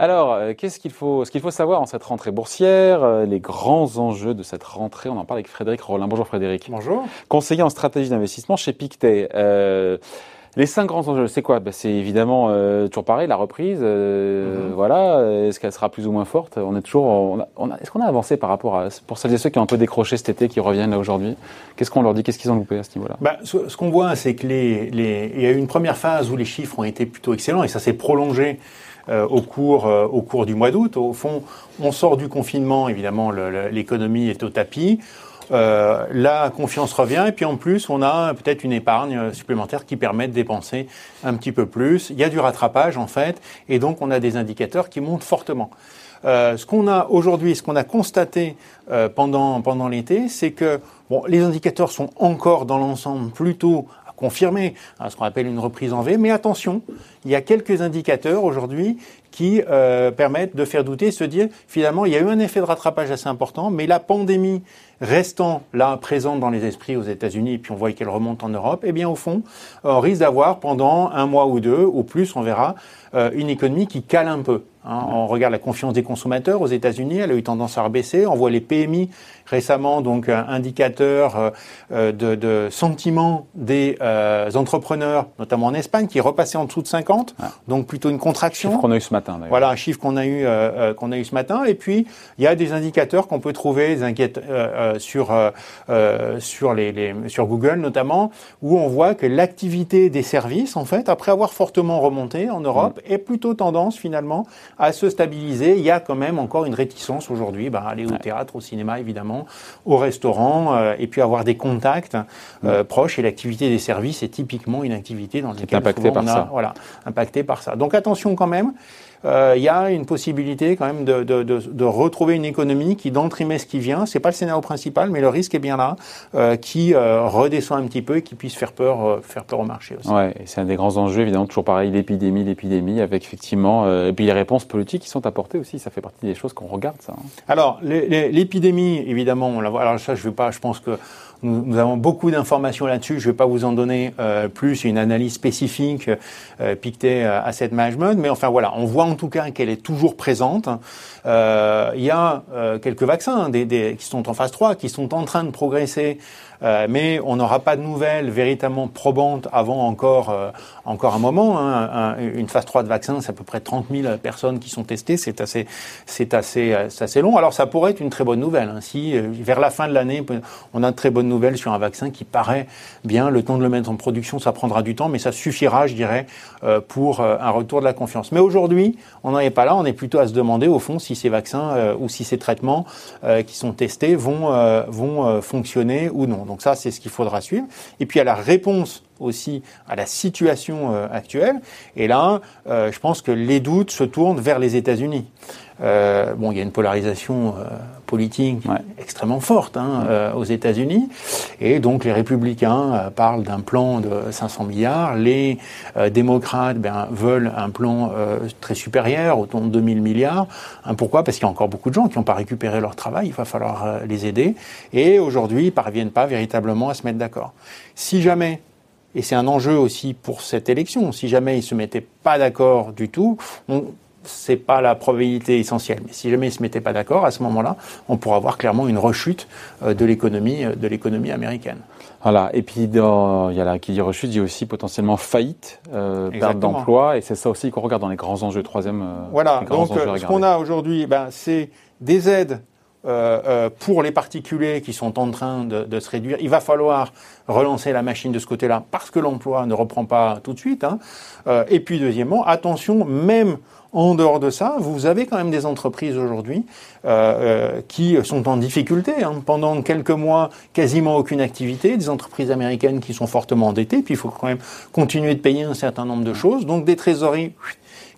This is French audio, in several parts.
Alors, euh, qu'est-ce qu'il faut, ce qu'il faut savoir en cette rentrée boursière, euh, les grands enjeux de cette rentrée? On en parle avec Frédéric Rollin. Bonjour Frédéric. Bonjour. Conseiller en stratégie d'investissement chez Pictet. Euh, les cinq grands enjeux, c'est quoi? Bah, C'est évidemment euh, toujours pareil, la reprise. Euh, Mhm. Voilà. Est-ce qu'elle sera plus ou moins forte? On est toujours. on a- on a- Est-ce qu'on a avancé par rapport à pour celles et ceux qui ont un peu décroché cet été, qui reviennent là aujourd'hui? Qu'est-ce qu'on leur dit? Qu'est-ce qu'ils ont loupé à ce niveau-là? Bah, ce ce qu'on voit, c'est que les, les- il y a eu une première phase où les chiffres ont été plutôt excellents et ça s'est prolongé euh, au, cours, euh, au cours du mois d'août. Au fond, on sort du confinement, évidemment, le- le- l'économie est au tapis. Euh, la confiance revient et puis en plus, on a peut-être une épargne supplémentaire qui permet de dépenser un petit peu plus. Il y a du rattrapage en fait et donc on a des indicateurs qui montent fortement. Euh, ce qu'on a aujourd'hui, ce qu'on a constaté euh, pendant, pendant l'été, c'est que bon, les indicateurs sont encore dans l'ensemble plutôt à confirmer hein, ce qu'on appelle une reprise en V, mais attention, il y a quelques indicateurs aujourd'hui qui euh, permettent de faire douter, se dire finalement il y a eu un effet de rattrapage assez important, mais la pandémie restant là présente dans les esprits aux États-Unis et puis on voit qu'elle remonte en Europe, eh bien au fond, on risque d'avoir pendant un mois ou deux, ou plus, on verra, euh, une économie qui cale un peu. hein. On regarde la confiance des consommateurs aux États-Unis, elle a eu tendance à rebaisser. On voit les PMI récemment, donc un indicateur euh, euh, de, de sentiment des euh, entrepreneurs, notamment en Espagne, qui est repassé en dessous de 50, donc plutôt une contraction. Chiffre qu'on a eu ce matin. d'ailleurs. Voilà un chiffre qu'on a eu euh, euh, qu'on a eu ce matin. Et puis il y a des indicateurs qu'on peut trouver, des inquiètes euh, sur euh, sur les, les- sur Google notamment, où on voit que l'activité des services, en fait, après avoir fortement remonté en Europe, est plutôt tendance finalement à se stabiliser. Il y a quand même encore une réticence aujourd'hui, bah, aller au théâtre, au cinéma évidemment, au restaurant, et puis avoir des contacts euh, proches. Et l'activité des services est typiquement une activité dans laquelle impactée souvent par on a- ça. voilà, impacté par ça. Donc attention quand même, il y a une possibilité quand même de, de, de, de retrouver une économie qui, dans le trimestre qui vient, c'est pas le scénario principal, mais le risque est bien là, euh, qui euh, redescend un petit peu et qui puisse faire peur, euh, faire peur au marché aussi. Ouais, c'est un des grands enjeux, évidemment, toujours pareil, l'épidémie, l'épidémie, avec effectivement, euh, et puis les réponses politiques qui sont apportées aussi, ça fait partie des choses qu'on regarde, ça. hein. Alors, l'épidémie, évidemment, on la voit. Alors ça, je vais pas. Je pense que nous, nous avons beaucoup d'informations là-dessus. Je vais pas vous en donner euh, plus. Une analyse spécifique euh, euh, Asset Management, mais enfin voilà, on voit en tout cas qu'elle est toujours présente. Euh, Il y a euh, quelques vaccins hein, des, des- qui sont en phase 3, qui sont en train de progresser. Euh, mais on n'aura pas de nouvelles véritablement probantes avant encore, euh, encore un moment. hein. Un- une phase 3 de vaccin, c'est à peu près 30 000 personnes qui sont testées. C'est assez, c'est assez, c'est assez long. Alors ça pourrait être une très bonne nouvelle. hein. Si euh, vers la fin de l'année, on a de très bonnes nouvelles sur un vaccin qui paraît bien, le temps de le mettre en production, ça prendra du temps, mais ça suffira, je dirais, euh, pour un retour de la confiance. Mais aujourd'hui, on n'en est pas là. On est plutôt à se demander, au fond, si ces vaccins ou si ces traitements qui sont testés vont, vont fonctionner ou non. Donc ça, c'est ce qu'il faudra suivre. Et puis à la réponse aussi à la situation euh, actuelle. Et là, euh, je pense que les doutes se tournent vers les États-Unis. Euh, bon, il y a une polarisation euh, politique Ouais. extrêmement forte hein, euh, aux États-Unis, et donc les républicains euh, parlent d'un plan de 500 milliards, les euh, démocrates ben, veulent un plan euh, très supérieur, autour de 2000 milliards. Hein, pourquoi? Parce qu'il y a encore beaucoup de gens qui n'ont pas récupéré leur travail, il va falloir euh, les aider, et aujourd'hui ils parviennent pas véritablement à se mettre d'accord. Si jamais et c'est un enjeu aussi pour cette élection. Si jamais ils se mettaient pas d'accord du tout, on, c'est pas la probabilité essentielle. Mais si jamais ils se mettaient pas d'accord, à ce moment-là, on pourra avoir clairement une rechute euh, de l'économie, euh, de l'économie américaine. Voilà. Et puis, dans, il y a la qui dit rechute, a aussi potentiellement faillite, euh, perte d'emploi, et c'est ça aussi qu'on regarde dans les grands enjeux. Troisième. euh, Voilà. Donc, ce qu'on a aujourd'hui, ben, c'est des aides. Euh, euh, pour les particuliers qui sont en train de, se réduire, il va falloir relancer la machine de ce côté-là parce que l'emploi ne reprend pas tout de suite. hein. Euh, et puis deuxièmement, attention, même en dehors de ça, vous avez quand même des entreprises aujourd'hui qui sont en difficulté. hein. Pendant quelques mois, quasiment aucune activité. Des entreprises américaines qui sont fortement endettées. Puis il faut quand même continuer de payer un certain nombre de choses. Donc des trésoreries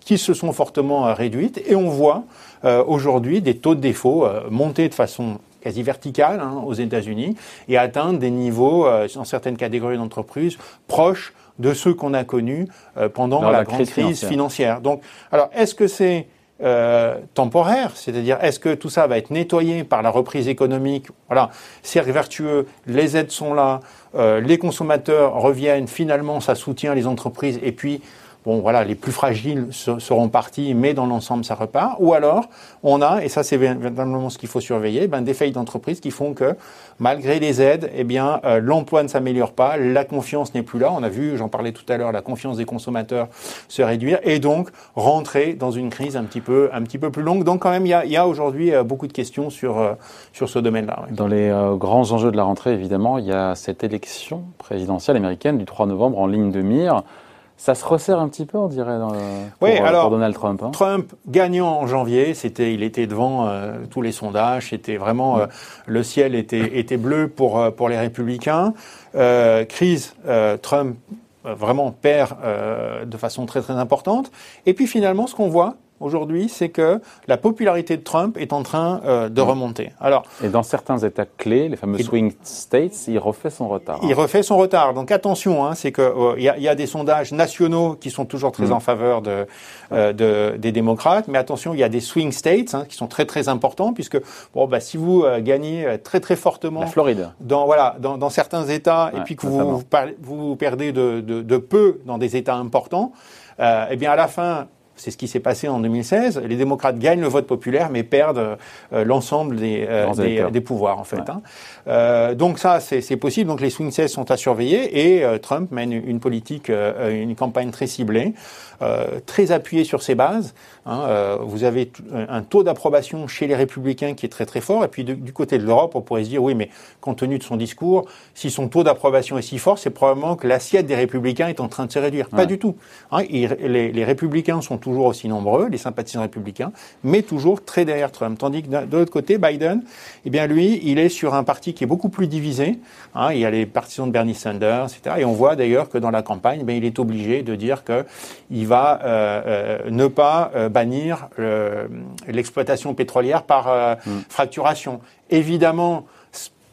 qui se sont fortement euh, réduites. Et on voit euh, aujourd'hui des taux de défaut euh, monter de façon quasi verticale hein, aux États-Unis et atteindre des niveaux, euh, dans certaines catégories d'entreprises, proches de ceux qu'on a connus euh, pendant la, la grande crise financière. financière. Donc, alors, est-ce que c'est temporaire, c'est-à-dire est-ce que tout ça va être nettoyé par la reprise économique? Voilà, cercle vertueux, les aides sont là, les consommateurs reviennent, finalement ça soutient les entreprises et puis bon voilà, les plus fragiles seront partis, mais dans l'ensemble ça repart. Ou alors on a, et ça c'est véritablement ce qu'il faut surveiller, ben, des failles d'entreprise qui font que malgré les aides, eh bien euh, l'emploi ne s'améliore pas, la confiance n'est plus là. On a vu, j'en parlais tout à l'heure, la confiance des consommateurs se réduire et donc rentrer dans une crise un petit peu un petit peu plus longue. Donc quand même il y a, a aujourd'hui euh, beaucoup de questions sur euh, sur ce domaine-là. Dans les grands enjeux de la rentrée, évidemment, il y a cette élection présidentielle américaine du 3 novembre en ligne de mire. Ça se resserre un petit peu, on dirait, dans pour, oui, alors, Donald Trump. Hein. Trump gagnant en janvier, c'était, il était devant euh, tous les sondages, c'était vraiment euh, le ciel était, était bleu pour euh, pour les républicains. crise, Trump vraiment perd de façon très très importante. Et puis finalement, ce qu'on voit, aujourd'hui, c'est que la popularité de Trump est en train euh, de remonter. Alors, et dans certains États clés, les fameux swing states, il refait son retard. Il refait son retard. Donc attention, hein, c'est que euh, il y, a des sondages nationaux qui sont toujours très mm. en faveur de, euh, de, des démocrates, mais attention, il y a des swing states hein, qui sont très très importants puisque bon, bah, si vous gagnez très très fortement, la Floride, dans voilà, dans, dans certains États, et puis que vous, vous, vous, perdez de, de, de, peu dans des États importants, eh bien à la fin c'est ce qui s'est passé en 2016. Les démocrates gagnent le vote populaire, mais perdent euh, l'ensemble des, euh, des, pouvoirs, en fait. Hein. Euh, donc ça, c'est possible. Donc les swing states sont à surveiller et Trump mène une politique, une campagne très ciblée. Très appuyé sur ses bases. Hein, vous avez un taux d'approbation chez les républicains qui est très très fort. Et puis du côté de l'Europe, on pourrait se dire oui, mais compte tenu de son discours, si son taux d'approbation est si fort, c'est probablement que l'assiette des républicains est en train de se réduire. Pas du tout. Hein, les, les, républicains sont toujours aussi nombreux, les sympathisants républicains, mais toujours très derrière Trump. Tandis que de l'autre côté, Biden, eh bien lui, il est sur un parti qui est beaucoup plus divisé. Hein, il y a les partisans de Bernie Sanders, etc. Et on voit d'ailleurs que dans la campagne, eh il est obligé de dire qu'il va euh, euh, ne pas euh, bannir l'exploitation pétrolière par mm. fracturation. Évidemment,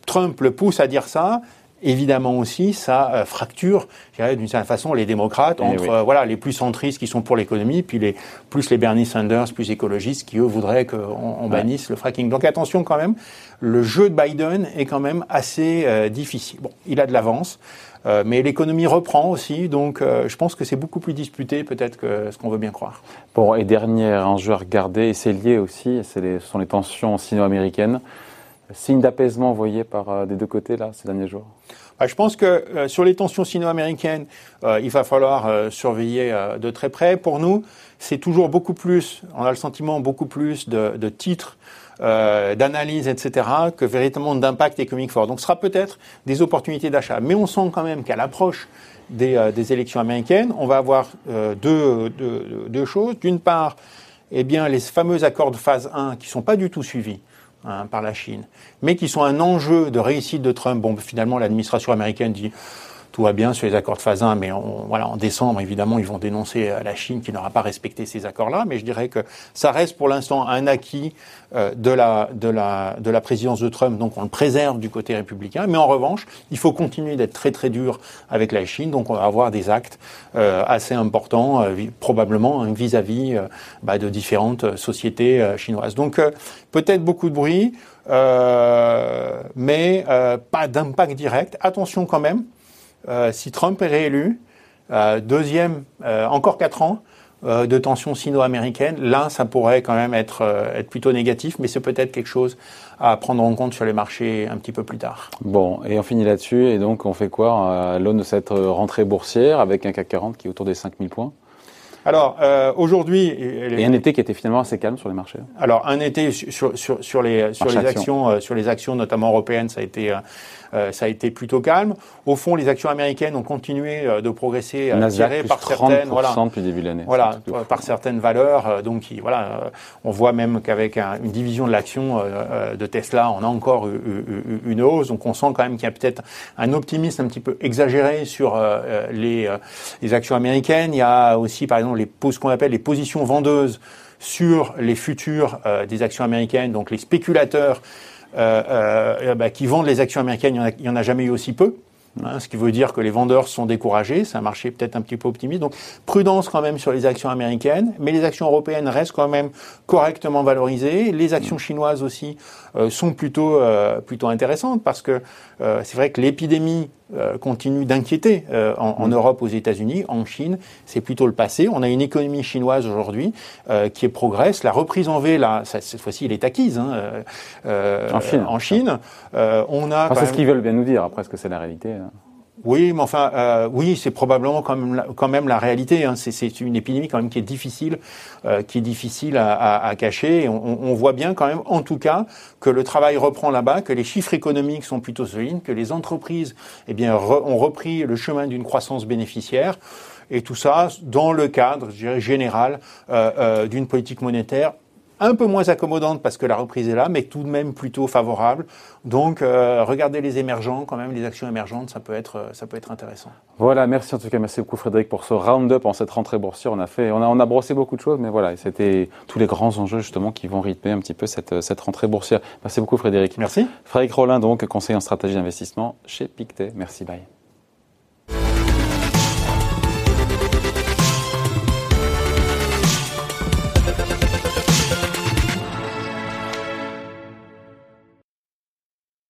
Trump le pousse à dire ça, évidemment aussi, ça fracture, d'une certaine façon, les démocrates eh entre voilà les plus centristes qui sont pour l'économie, puis les plus les Bernie Sanders, plus écologistes, qui eux voudraient qu'on bannisse le fracking. Donc attention quand même, le jeu de Biden est quand même assez difficile. Bon, il a de l'avance. Euh, mais l'économie reprend aussi, donc euh, je pense que c'est beaucoup plus disputé peut-être que ce qu'on veut bien croire. Bon, et dernier enjeu à regarder, et c'est lié aussi, ce sont les tensions sino-américaines. Signe d'apaisement envoyé par euh, des deux côtés là ces derniers jours bah, je pense que sur les tensions sino-américaines, il va falloir surveiller de très près. Pour nous, c'est toujours beaucoup plus, on a le sentiment beaucoup plus de, titres euh, d'analyse, etc., que véritablement d'impact économique fort. Donc ce sera peut-être des opportunités d'achat. Mais on sent quand même qu'à l'approche des, euh, élections américaines, on va avoir euh, deux, choses. D'une part, eh bien, les fameux accords de phase 1 qui sont pas du tout suivis. Hein, par la Chine, mais qui sont un enjeu de réussite de Trump. Bon, finalement, l'administration américaine dit tout va bien sur les accords de phase 1, mais voilà, en décembre, évidemment, ils vont dénoncer la Chine qui n'aura pas respecté ces accords-là. Mais je dirais que ça reste pour l'instant un acquis euh, de, la, de, la, de la présidence de Trump, donc on le préserve du côté républicain. Mais en revanche, il faut continuer d'être très très dur avec la Chine, donc on va avoir des actes euh, assez importants, euh, probablement hein, vis-à-vis bah, de différentes sociétés chinoises. Donc peut-être beaucoup de bruit, mais pas d'impact direct. Attention quand même, euh, si Trump est réélu, euh, deuxième, euh, encore quatre ans de tension sino-américaine, là, ça pourrait quand même être, être plutôt négatif, mais c'est peut-être quelque chose à prendre en compte sur les marchés un petit peu plus tard. Bon, et on finit là-dessus, et donc on fait quoi? À l'aune de cette rentrée boursière avec un CAC 40 qui est autour des 5000 points alors aujourd'hui, et un été qui était finalement assez calme sur les marchés. Alors un été sur, sur, sur les sur les actions, sur les actions notamment européennes, ça a été euh, ça a été plutôt calme. Au fond, les actions américaines ont continué euh, de progresser, euh, tirées par certaines, voilà, depuis début de l'année. Voilà, par certaines valeurs. donc, voilà, on voit même qu'avec une division de l'action de Tesla, on a encore une hausse. Donc, on sent quand même qu'il y a peut-être un optimisme un petit peu exagéré sur les, les actions américaines. Il y a aussi, par exemple, les ce qu'on appelle les positions vendeuses sur les futurs des actions américaines, donc les spéculateurs euh, euh, bah, qui vendent les actions américaines, il n'y en, a jamais eu aussi peu. Hein, ce qui veut dire que les vendeurs sont découragés, c'est un marché peut-être un petit peu optimiste. Donc prudence quand même sur les actions américaines, mais les actions européennes restent quand même correctement valorisées. Les actions chinoises aussi euh, sont plutôt euh, plutôt intéressantes parce que euh, c'est vrai que l'épidémie continue d'inquiéter en, mm. Europe, aux États-Unis, en Chine, c'est plutôt le passé. On a une économie chinoise aujourd'hui qui progresse. La reprise en V, là, cette fois-ci, elle est acquise hein, en Chine. En Chine, on a. c'est ce qu'ils veulent bien nous dire. Après, est-ce que c'est la réalité hein? Oui, mais enfin, euh, oui, c'est probablement quand même la, quand même la réalité. Hein. C'est une épidémie quand même qui est difficile, euh, qui est difficile à, cacher. On, on, voit bien quand même, en tout cas, que le travail reprend là-bas, que les chiffres économiques sont plutôt solides, que les entreprises, eh bien, ont repris le chemin d'une croissance bénéficiaire. Et tout ça dans le cadre, je dirais, général euh d'une politique monétaire un peu moins accommodante parce que la reprise est là, mais tout de même plutôt favorable. Donc, euh, regardez les émergents, quand même, les actions émergentes, ça peut être, euh, ça peut être intéressant. Voilà, merci en tout cas, merci beaucoup Frédéric pour ce round-up en cette rentrée boursière. On a fait, on a, on a brossé beaucoup de choses, mais voilà, c'était tous les grands enjeux justement qui vont rythmer un petit peu cette, cette rentrée boursière. Merci beaucoup Frédéric. Merci. Frédéric Rollin, donc conseiller en stratégie d'investissement chez Pictet. Merci, bye.